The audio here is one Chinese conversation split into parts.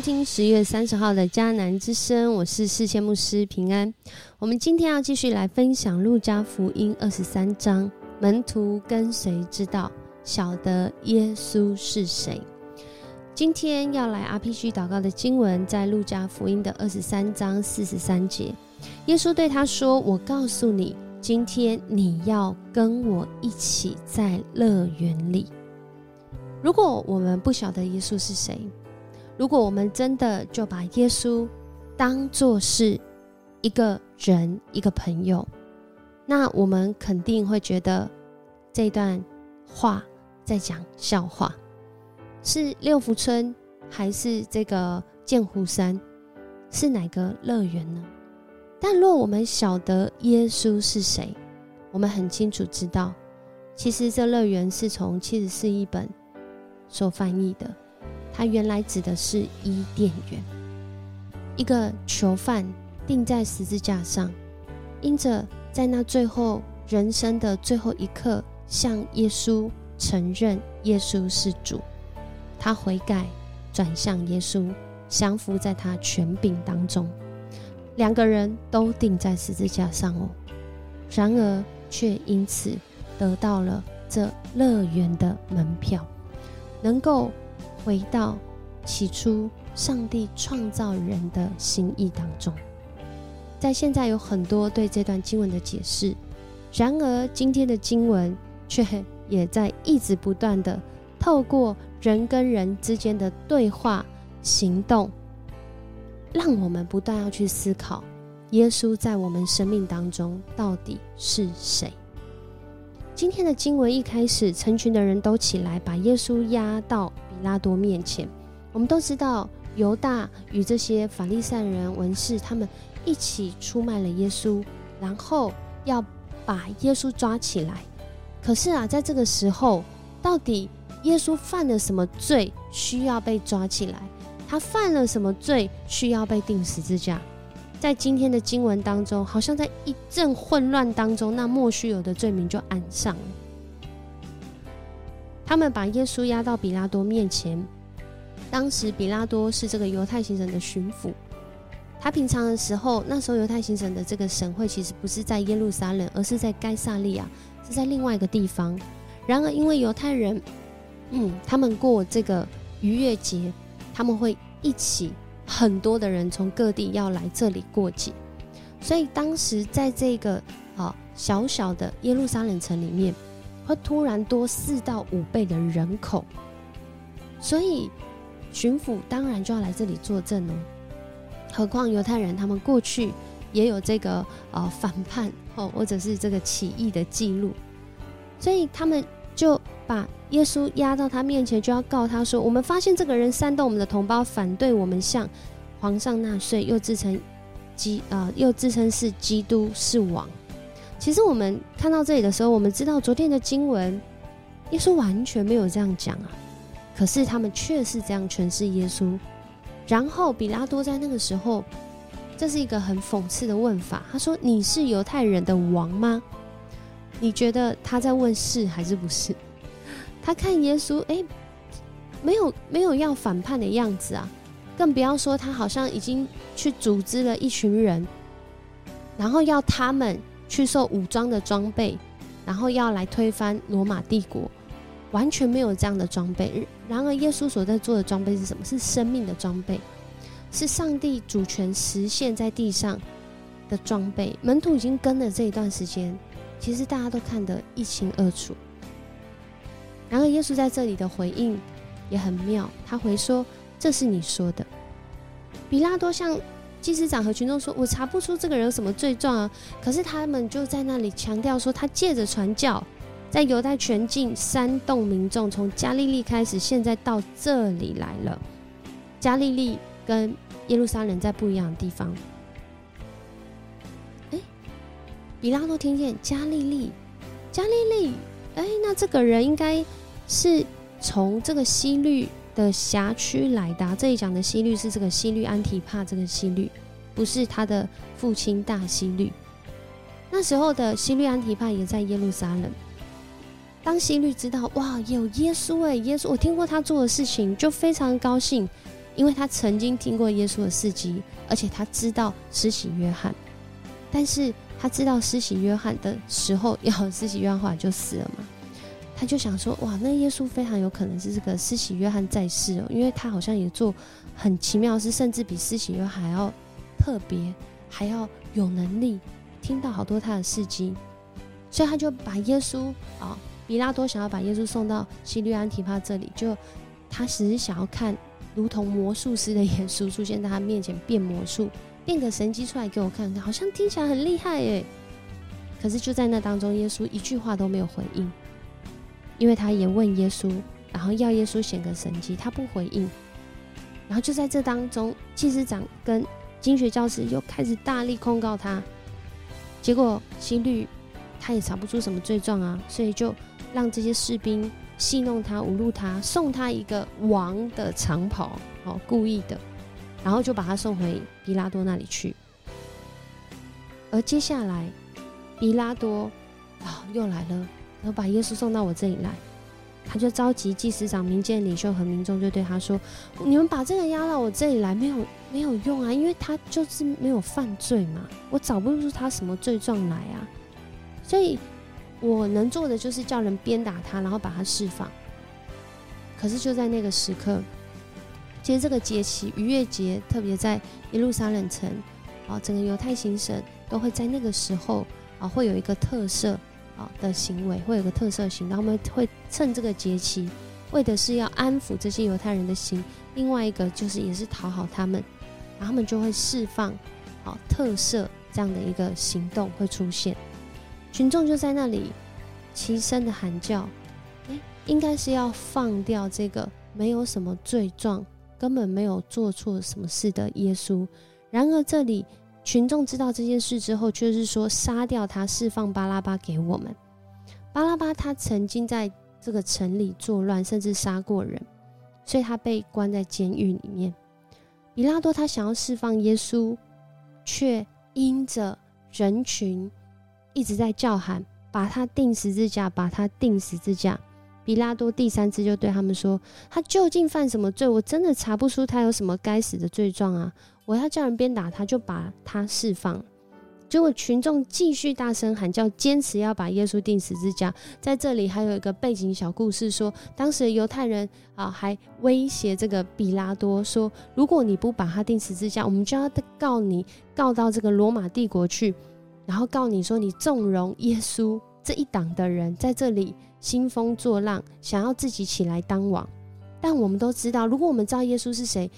收听十月三十号的迦南之声，我是世界牧师平安。我们今天要继续来分享路加福音二十三章，门徒跟谁知道晓得耶稣是谁？今天要来 RPG 祷告的经文在路加福音的二十三章四十三节，耶稣对他说：“我告诉你，今天你要跟我一起在乐园里。”如果我们不晓得耶稣是谁，如果我们真的就把耶稣当作是一个人、一个朋友，那我们肯定会觉得这段话在讲笑话。是六福村还是这个剑湖山？是哪个乐园呢？但若我们晓得耶稣是谁，我们很清楚知道，其实这乐园是从七十四译本所翻译的。它原来指的是伊甸园，一个囚犯钉在十字架上，因着在那最后人生的最后一刻，向耶稣承认耶稣是主。他悔改，转向耶稣，降服在他权柄当中。两个人都钉在十字架上哦，然而却因此得到了这乐园的门票，能够回到起初上帝创造人的心意当中。在现在有很多对这段经文的解释，然而今天的经文却也在一直不断的透过。人跟人之间的对话、行动，让我们不断要去思考，耶稣在我们生命当中到底是谁？今天的经文一开始，成群的人都起来，把耶稣押到拉多面前。我们都知道，犹大与这些法利赛人、文士他们一起出卖了耶稣，然后要把耶稣抓起来。可是啊，在这个时候，到底？耶稣犯了什么罪，需要被抓起来？他犯了什么罪，需要被钉十字架？在今天的经文当中，好像在一阵混乱当中，那莫须有的罪名就安上了。他们把耶稣押到比拉多面前。当时比拉多是这个犹太行省的巡抚，他平常的时候，那时候犹太行省的这个省会其实不是在耶路撒冷，而是在该萨利亚，是在另外一个地方。然而因为犹太人。嗯，他们过这个逾越节，他们会一起，很多的人从各地要来这里过节，所以当时在这个啊小小的耶路撒冷城里面，突然多四到五倍的人口，所以巡抚当然就要来这里作证哦。何况犹太人他们过去也有这个呃反叛哦，或者是这个起义的记录，所以他们就把。耶稣压到他面前，就要告他说：“我们发现这个人煽动我们的同胞，反对我们向皇上纳税，又自称基啊，又自称是基督是王。”其实我们看到这里的时候，我们知道昨天的经文，耶稣完全没有这样讲啊。可是他们却是这样诠释耶稣。然后比拉多在那个时候，这是一个很讽刺的问法。他说：“你是犹太人的王吗？”你觉得他在问是还是不是？他看耶稣，哎，没有没有要反叛的样子啊，更不要说他好像已经去组织了一群人，然后要他们去受武装的装备，然后要来推翻罗马帝国，完全没有这样的装备。然而，耶稣所在做的装备是什么？是生命的装备，是上帝主权实现在地上的装备。门徒已经跟了这一段时间，其实大家都看得一清二楚。然而，耶稣在这里的回应也很妙。他回说：“这是你说的。”比拉多向祭司长和群众说：“我查不出这个人有什么罪状啊！”可是他们就在那里强调说：“他借着传教，在犹太全境煽动民众，从加利利开始，现在到这里来了。加利利跟耶路撒冷在不一样的地方。”哎，比拉多听见加利利，加利利，哎，那这个人应该。是从这个西律的辖区来的。这里讲的西律是这个西律安提帕这个西律，不是他的父亲大西律。那时候的西律安提帕也在耶路撒冷。当西律知道哇有耶稣哎，耶稣我听过他做的事情，就非常高兴，因为他曾经听过耶稣的事迹，而且他知道施洗约翰。但是他知道施洗约翰的时候，要施洗约翰后来就死了嘛，他就想说：哇，那耶稣非常有可能是这个施洗约翰在世哦，因为他好像也做很奇妙的事，甚至比施洗约翰还要特别，还要有能力。听到好多他的事迹，所以他就把耶稣啊，比拉多想要把耶稣送到西律安提帕这里，就他只是想要看如同魔术师的耶稣出现在他面前变魔术，变个神迹出来给我看看，好像听起来很厉害耶。可是就在那当中，耶稣一句话都没有回应，因为他也问耶稣，然后要耶稣显个神迹，他不回应。然后就在这当中，祭司长跟经学教师又开始大力控告他。结果西律他也查不出什么罪状啊，所以就让这些士兵戏弄他、侮辱他，送他一个王的长袍，哦，故意的，然后就把他送回比拉多那里去。而接下来，比拉多啊又来了，然后把耶稣送到我这里来。他就召集祭司长、民间领袖和民众，就对他说：“你们把这个押到我这里来，没有没有用啊，因为他就是没有犯罪嘛，我找不出他什么罪状来啊。所以我能做的就是叫人鞭打他，然后把他释放。可是就在那个时刻，其实这个节期逾越节，特别在耶路撒冷城啊，整个犹太行省都会在那个时候啊，会有一个特色。”的行为会有个特色型，然后他们会趁这个节期，为的是要安抚这些犹太人的心。另外一个就是也是讨好他们，然后他们就会释放，好特色这样的一个行动会出现。群众就在那里齐声的喊叫，诶，应该是要放掉这个没有什么罪状、根本没有做错什么事的耶稣。然而这里。群众知道这件事之后，却是说杀掉他，释放巴拉巴给我们。巴拉巴他曾经在这个城里作乱，甚至杀过人，所以他被关在监狱里面。比拉多他想要释放耶稣，却因着人群一直在叫喊，把他钉十字架，把他钉十字架。比拉多第三次就对他们说：“他究竟犯什么罪？我真的查不出他有什么该死的罪状啊！我要叫人鞭打他，就把他释放。”结果群众继续大声喊叫，坚持要把耶稣钉十字架。在这里还有一个背景小故事，说当时犹太人啊还威胁这个比拉多说：“如果你不把他钉十字架，我们就要告你，告到这个罗马帝国去，然后告你说你纵容耶稣这一党的人在这里。”兴风作浪，想要自己起来当王，但我们都知道，如果我们知道耶稣是谁，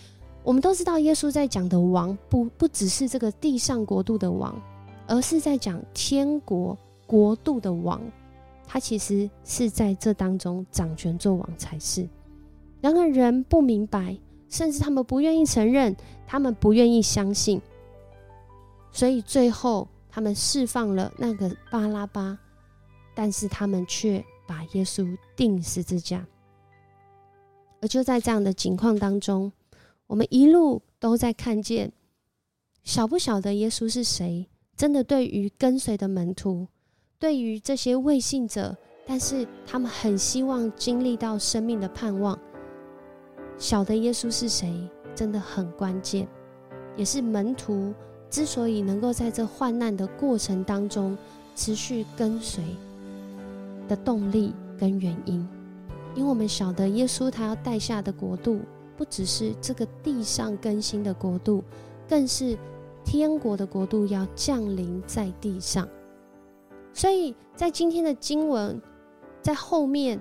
我们都知道耶稣在讲的王不不只是这个地上国度的王，而是在讲天国国度的王，他其实是在这当中掌权做王才是。然而人不明白，甚至他们不愿意承认，他们不愿意相信，所以最后他们释放了那个巴拉巴，但是他们却。把耶稣钉十字架，而就在这样的情况当中，我们一路都在看见，晓不晓得耶稣是谁？真的对于跟随的门徒，对于这些未信者，但是他们很希望经历到生命的盼望，晓得耶稣是谁，真的很关键，也是门徒之所以能够在这患难的过程当中持续跟随。的动力跟原因，因为我们晓得耶稣他要带下的国度，不只是这个地上更新的国度，更是天国的国度要降临在地上。所以在今天的经文在后面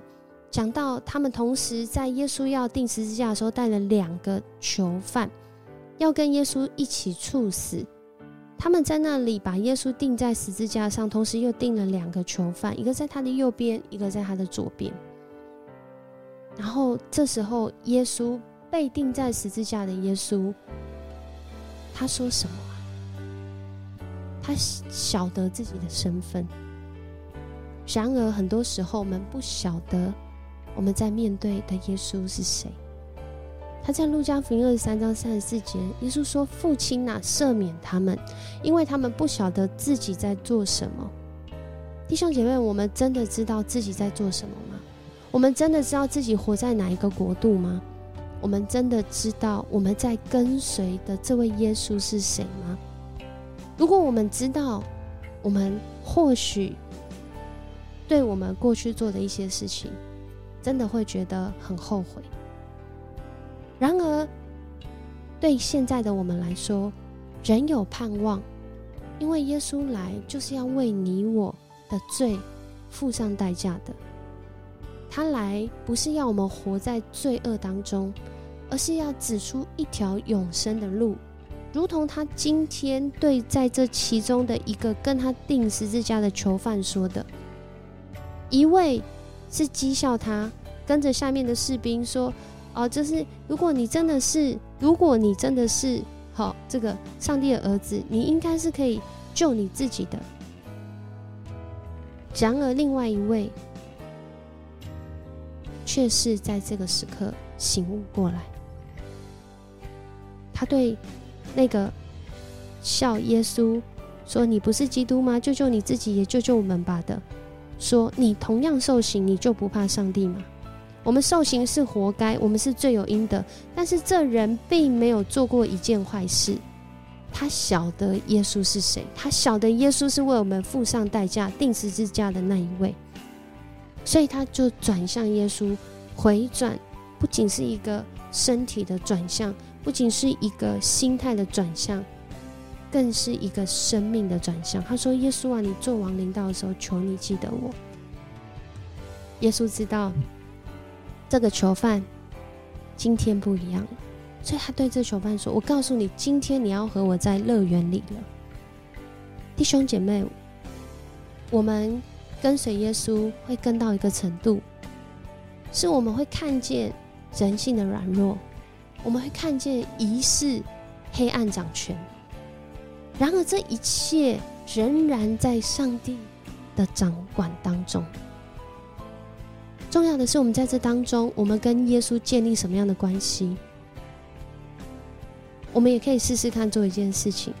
讲到，他们同时在耶稣要钉十字架的时候，带了两个囚犯，要跟耶稣一起处死。他们在那里把耶稣钉在十字架上，同时又钉了两个囚犯，一个在他的右边，一个在他的左边。然后这时候，耶稣被钉在十字架的耶稣，他说什么？他晓得自己的身份。然而，很多时候我们不晓得我们在面对的耶稣是谁。他在路加福音二十三章三十四节，耶稣说：“父亲呐，赦免他们，因为他们不晓得自己在做什么。”弟兄姐妹，我们真的知道自己在做什么吗？我们真的知道自己活在哪一个国度吗？我们真的知道我们在跟随的这位耶稣是谁吗？如果我们知道，我们或许对我们过去做的一些事情，真的会觉得很后悔。然而，对现在的我们来说，仍有盼望，因为耶稣来就是要为你我的罪付上代价的。他来不是要我们活在罪恶当中，而是要指出一条永生的路。如同他今天对在这其中的一个跟他钉十字架的囚犯说的，一位是讥笑他，跟着下面的士兵说：“哦，就是如果你真的是，如果你真的是好这个上帝的儿子，你应该是可以救你自己的。”然而，另外一位却是在这个时刻醒悟过来，他对。那个笑耶稣说：“你不是基督吗？救救你自己，也救救我们吧。”的说：“你同样受刑，你就不怕上帝吗？我们受刑是活该，我们是罪有应得。但是这人并没有做过一件坏事，他晓得耶稣是谁，他晓得耶稣是为我们付上代价、定十字架的那一位，所以他就转向耶稣，回转，不仅是一个身体的转向。”不仅是一个心态的转向，更是一个生命的转向。他说：“耶稣啊，你做亡灵道的时候，求你记得我。”耶稣知道这个囚犯今天不一样了，所以他对这囚犯说：“我告诉你，今天你要和我在乐园里了。”弟兄姐妹，我们跟随耶稣会跟到一个程度，是我们会看见人性的软弱。我们会看见疑似黑暗掌权，然而这一切仍然在上帝的掌管当中。重要的是，我们在这当中，我们跟耶稣建立什么样的关系？我们也可以试试看做一件事情：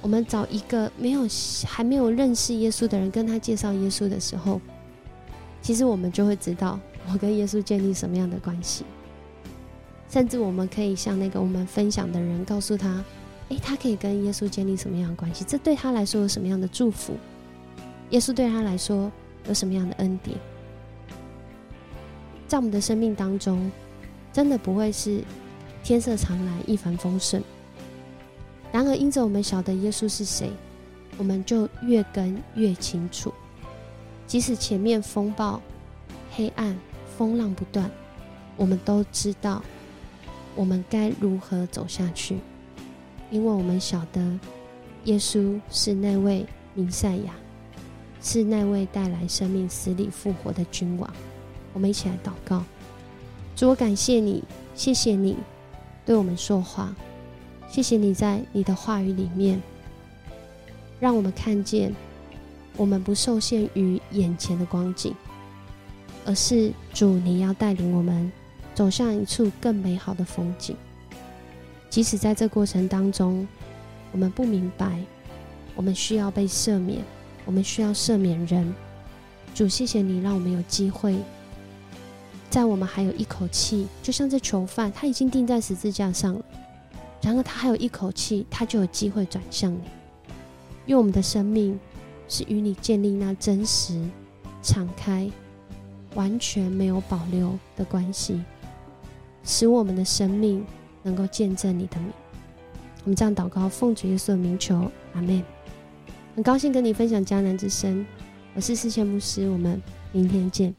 我们找一个没有还没有认识耶稣的人，跟他介绍耶稣的时候，其实我们就会知道我跟耶稣建立什么样的关系。甚至我们可以向那个我们分享的人告诉他：“诶，他可以跟耶稣建立什么样的关系？这对他来说有什么样的祝福？耶稣对他来说有什么样的恩典？在我们的生命当中，真的不会是天色常蓝、一帆风顺。然而，因着我们晓得耶稣是谁，我们就越跟越清楚。即使前面风暴、黑暗、风浪不断，我们都知道。”我们该如何走下去？因为我们晓得，耶稣是那位弥赛亚，是那位带来生命、死里复活的君王。我们一起来祷告：主，我感谢你，谢谢你对我们说话，谢谢你在你的话语里面，让我们看见我们不受限于眼前的光景，而是主，你要带领我们。走向一处更美好的风景，即使在这过程当中，我们不明白，我们需要被赦免，我们需要赦免人。主，谢谢你让我们有机会，在我们还有一口气，就像这囚犯，他已经钉在十字架上了，然而他还有一口气，他就有机会转向你。因为我们的生命是与你建立那真实、敞开、完全没有保留的关系。使我们的生命能够见证你的名。我们这样祷告，奉主耶稣的名求，阿门。很高兴跟你分享迦南之声，我是四千牧师，我们明天见。